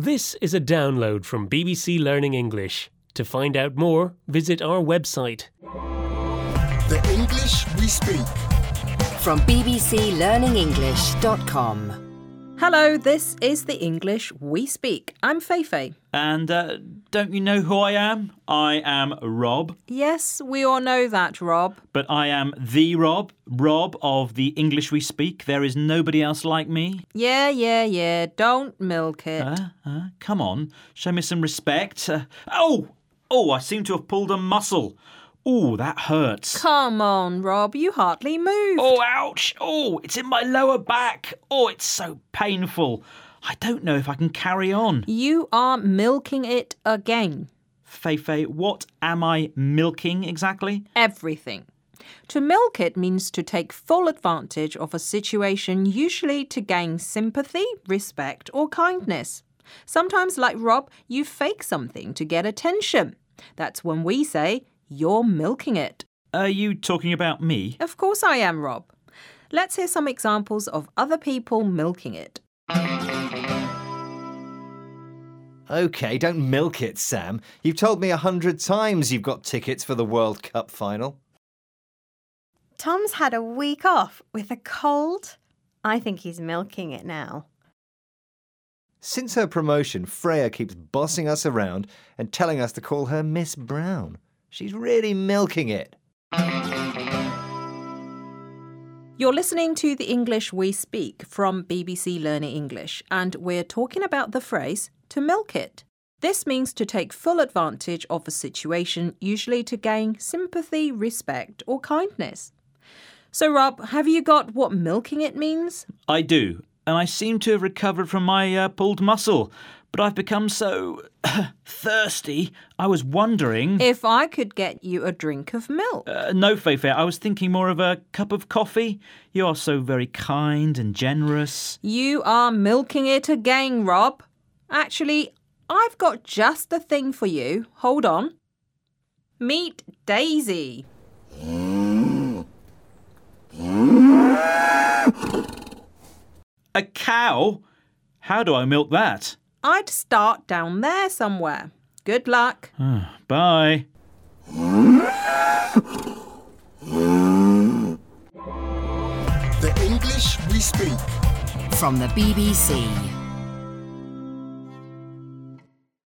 This is a download from BBC Learning English. To find out more, visit our website. The English we speak. From bbclearningenglish.com. Hello, this is the English we speak. I'm Feifei. And uh, don't you know who I am? I am Rob, Yes, we all know that, Rob. but I am the Rob, Rob of the English we speak. There is nobody else like me. Yeah, yeah, yeah. Don't milk it. Uh, uh, come on, show me some respect. Uh, oh, oh, I seem to have pulled a muscle. Oh, that hurts. Come on, Rob. You hardly moved. Oh, ouch. Oh, it's in my lower back. Oh, it's so painful. I don't know if I can carry on. You are milking it again. Feifei, what am I milking exactly? Everything. To milk it means to take full advantage of a situation, usually to gain sympathy, respect, or kindness. Sometimes, like Rob, you fake something to get attention. That's when we say, you're milking it. Are you talking about me? Of course I am, Rob. Let's hear some examples of other people milking it. OK, don't milk it, Sam. You've told me a hundred times you've got tickets for the World Cup final. Tom's had a week off with a cold. I think he's milking it now. Since her promotion, Freya keeps bossing us around and telling us to call her Miss Brown. She's really milking it. You're listening to the English we speak from BBC Learning English, and we're talking about the phrase to milk it. This means to take full advantage of a situation, usually to gain sympathy, respect, or kindness. So, Rob, have you got what milking it means? I do, and I seem to have recovered from my uh, pulled muscle, but I've become so thirsty. I was wondering. If I could get you a drink of milk. Uh, no, Feifei, I was thinking more of a cup of coffee. You are so very kind and generous. You are milking it again, Rob. Actually, I've got just the thing for you. Hold on. Meet Daisy. A cow? How do I milk that? I'd start down there somewhere. Good luck. Ah, bye. The English we speak. From the BBC.